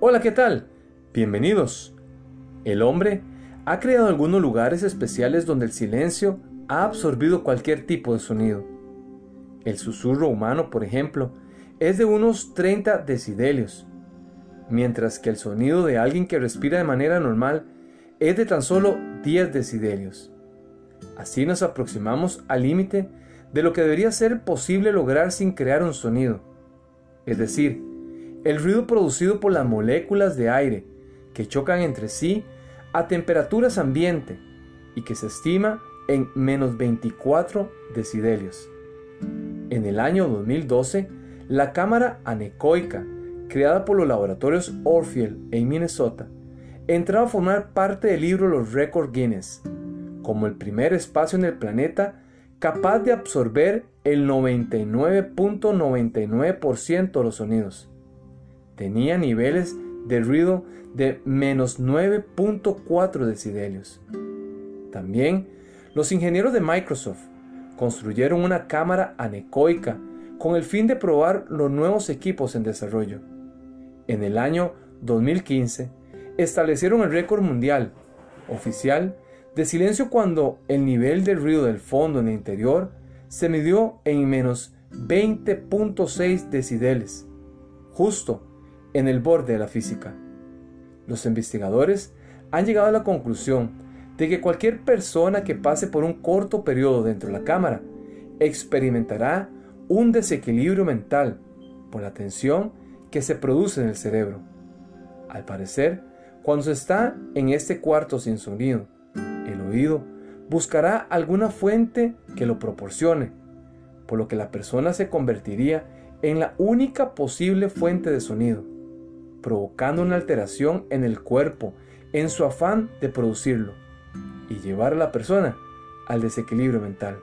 Hola, ¿qué tal? Bienvenidos. El hombre ha creado algunos lugares especiales donde el silencio ha absorbido cualquier tipo de sonido. El susurro humano, por ejemplo, es de unos 30 decibelios, mientras que el sonido de alguien que respira de manera normal es de tan solo 10 decibelios. Así nos aproximamos al límite de lo que debería ser posible lograr sin crear un sonido, es decir, el ruido producido por las moléculas de aire que chocan entre sí a temperaturas ambiente y que se estima en menos 24 decibelios. En el año 2012, la cámara anecoica, creada por los laboratorios Orfield en Minnesota, entraba a formar parte del libro Los Record Guinness, como el primer espacio en el planeta capaz de absorber el 99.99% de los sonidos. Tenía niveles de ruido de menos 9.4 decibelios. También los ingenieros de Microsoft construyeron una cámara anecoica con el fin de probar los nuevos equipos en desarrollo. En el año 2015 establecieron el récord mundial oficial de silencio cuando el nivel de ruido del fondo en el interior se midió en menos 20.6 decibeles, justo en el borde de la física. Los investigadores han llegado a la conclusión de que cualquier persona que pase por un corto periodo dentro de la cámara experimentará un desequilibrio mental por la tensión que se produce en el cerebro. Al parecer, cuando se está en este cuarto sin sonido, el oído buscará alguna fuente que lo proporcione, por lo que la persona se convertiría en la única posible fuente de sonido, provocando una alteración en el cuerpo en su afán de producirlo y llevar a la persona al desequilibrio mental.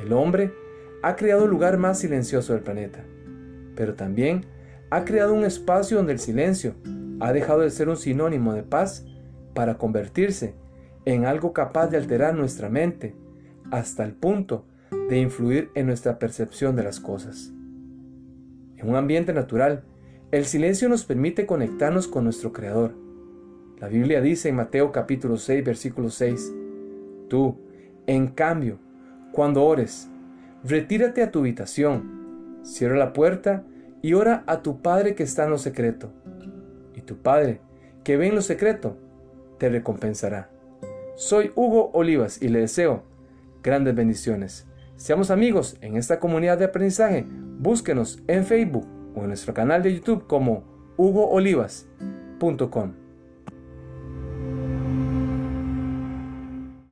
El hombre ha creado el lugar más silencioso del planeta, pero también ha creado un espacio donde el silencio ha dejado de ser un sinónimo de paz para convertirse en algo capaz de alterar nuestra mente hasta el punto de influir en nuestra percepción de las cosas. En un ambiente natural, el silencio nos permite conectarnos con nuestro Creador. La Biblia dice en Mateo capítulo 6, versículo 6, Tú, en cambio, cuando ores, retírate a tu habitación, cierra la puerta y ora a tu Padre que está en lo secreto. Y tu Padre, que ve en lo secreto, te recompensará. Soy Hugo Olivas y le deseo grandes bendiciones. Seamos amigos en esta comunidad de aprendizaje. Búsquenos en Facebook o en nuestro canal de YouTube como hugoolivas.com.